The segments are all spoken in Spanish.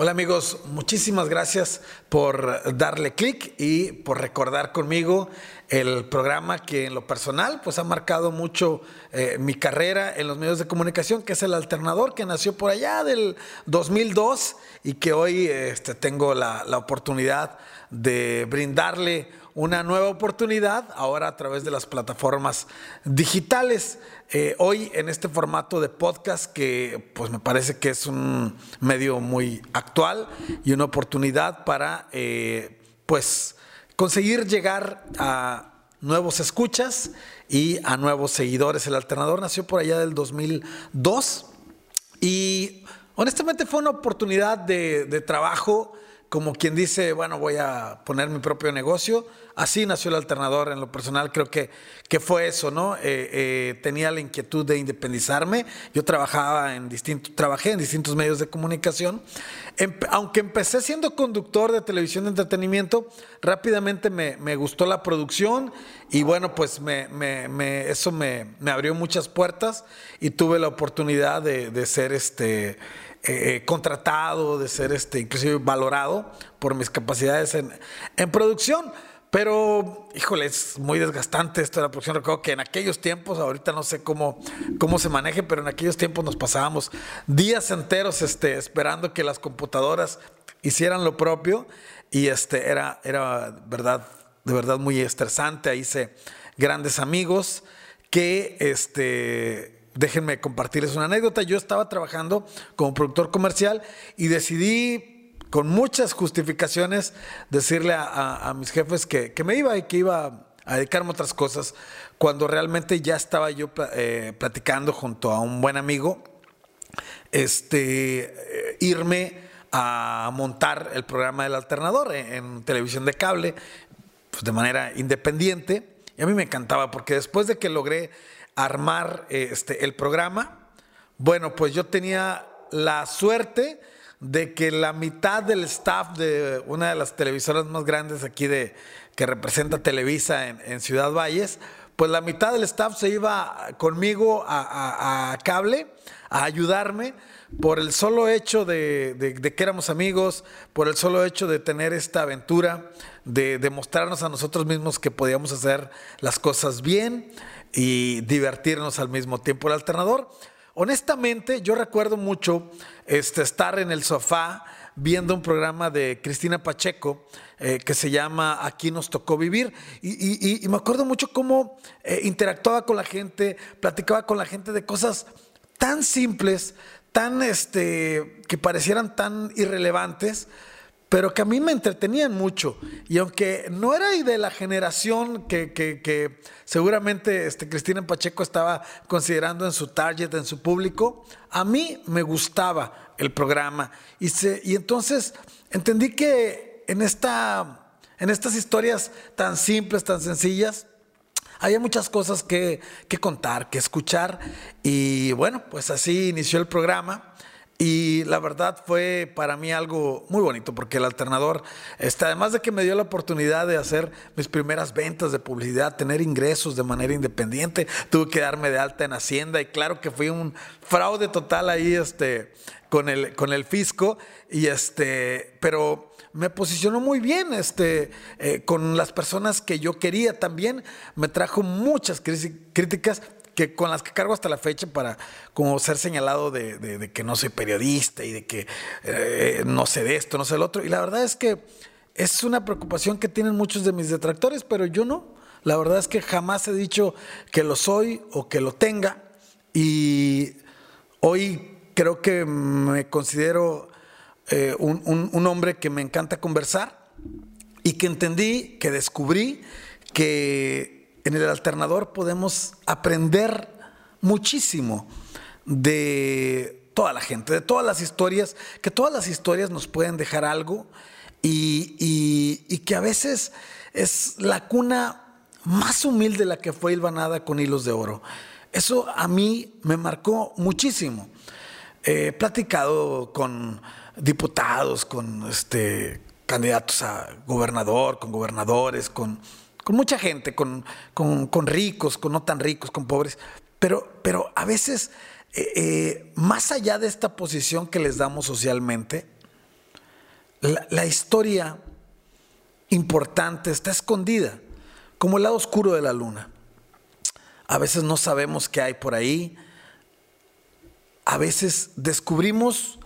Hola amigos, muchísimas gracias por darle clic y por recordar conmigo el programa que en lo personal pues ha marcado mucho eh, mi carrera en los medios de comunicación, que es el alternador que nació por allá del 2002 y que hoy este, tengo la, la oportunidad de brindarle una nueva oportunidad ahora a través de las plataformas digitales. Eh, hoy en este formato de podcast que pues me parece que es un medio muy actual y una oportunidad para eh, pues conseguir llegar a nuevos escuchas y a nuevos seguidores. El alternador nació por allá del 2002 y honestamente fue una oportunidad de, de trabajo como quien dice, bueno, voy a poner mi propio negocio. Así nació el alternador en lo personal, creo que, que fue eso, ¿no? Eh, eh, tenía la inquietud de independizarme. Yo trabajaba en distintos, trabajé en distintos medios de comunicación. aunque empecé siendo conductor de televisión de entretenimiento, rápidamente me, me gustó la producción y bueno, pues me, me, eso me, abrió muchas puertas y tuve la oportunidad de, de ser este eh, contratado, de ser este, inclusive valorado por mis capacidades en, en producción. Pero, híjole, es muy desgastante esto de la producción. Recuerdo que en aquellos tiempos, ahorita no sé cómo, cómo se maneje, pero en aquellos tiempos nos pasábamos días enteros este, esperando que las computadoras hicieran lo propio. Y este, era, era verdad, de verdad muy estresante. Ahí hice grandes amigos que este, déjenme compartirles una anécdota. Yo estaba trabajando como productor comercial y decidí con muchas justificaciones decirle a, mis jefes que, me iba y que iba a dedicarme a otras cosas, cuando realmente ya estaba yo eh, platicando junto a un buen amigo, este, eh, irme a montar el programa del alternador en, televisión de cable, pues de manera independiente. Y a mí me encantaba porque después de que logré armar este, el programa. Bueno, pues yo tenía la suerte de que la mitad del staff de una de las televisoras más grandes aquí de que representa Televisa en, Ciudad Valles, pues la mitad del staff se iba conmigo a, cable a ayudarme por el solo hecho de, que éramos amigos, por el solo hecho de tener esta aventura, de demostrarnos a nosotros mismos que podíamos hacer las cosas bien y divertirnos al mismo tiempo. El alternador, honestamente, yo recuerdo mucho este, estar en el sofá viendo un programa de Cristina Pacheco eh, que se llama Aquí nos tocó vivir. Y, me acuerdo mucho cómo eh, interactuaba con la gente, platicaba con la gente de cosas tan simples, tan este, que parecieran tan irrelevantes, pero que a mí me entretenían mucho. Y aunque no era de la generación que, seguramente este, Cristina Pacheco estaba considerando en su target, en su público, a mí me gustaba el programa. Y, y entonces entendí que en, esta, en estas historias tan simples, tan sencillas, había muchas cosas que, que contar, que escuchar. Y bueno, pues así inició el programa. Y la verdad fue para mí algo muy bonito porque el alternador, este, además de que me dio la oportunidad de hacer mis primeras ventas de publicidad, tener ingresos de manera independiente, tuve que darme de alta en Hacienda y claro que fui un fraude total ahí este, con, el, con el fisco, y este, pero me posicionó muy bien este, eh, con las personas que yo quería. También, me trajo muchas críticas que con las que cargo hasta la fecha para como ser señalado de, que no soy periodista y de que eh, no sé de esto, no sé del otro. Y la verdad es que es una preocupación que tienen muchos de mis detractores, pero yo no. La verdad es que jamás he dicho que lo soy o que lo tenga. Y hoy creo que me considero eh, un hombre que me encanta conversar y que entendí, que descubrí que en el alternador podemos aprender muchísimo de toda la gente, de todas las historias, que todas las historias nos pueden dejar algo y, que a veces es la cuna más humilde la que fue hilvanada con hilos de oro. Eso a mí me marcó muchísimo. He platicado con diputados, con este, candidatos a gobernador, con gobernadores, con con mucha gente, con, ricos, con no tan ricos, con pobres, pero, pero a veces, eh, eh, más allá de esta posición que les damos socialmente, la, historia importante está escondida, como el lado oscuro de la luna. A veces no sabemos qué hay por ahí. A veces descubrimos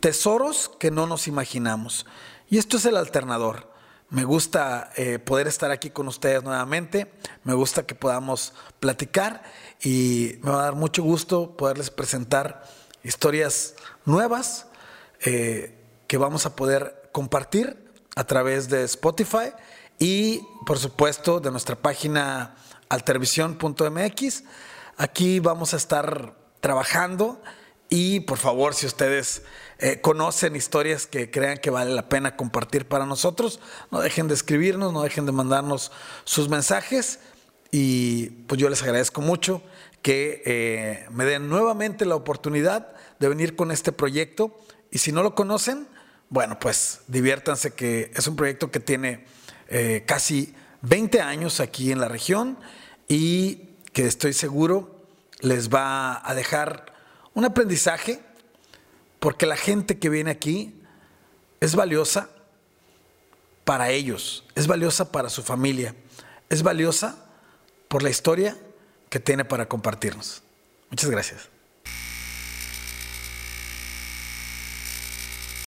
tesoros que no nos imaginamos. Y esto es el alternador. Me gusta eh, poder estar aquí con ustedes nuevamente. Me gusta que podamos platicar y me va a dar mucho gusto poderles presentar historias nuevas eh, que vamos a poder compartir a través de Spotify y por supuesto de nuestra página altervisión.mx. Aquí vamos a estar trabajando y por favor si ustedes eh, conocen historias que crean que vale la pena compartir para nosotros, no dejen de escribirnos, no dejen de mandarnos sus mensajes. Y pues yo les agradezco mucho que eh, me den nuevamente la oportunidad de venir con este proyecto. Y si no lo conocen, bueno, pues diviértanse que es un proyecto que tiene eh, casi 20 años aquí en la región y que estoy seguro les va a dejar un aprendizaje porque la gente que viene aquí es valiosa para ellos, es valiosa para su familia, es valiosa por la historia que tiene para compartirnos. Muchas gracias.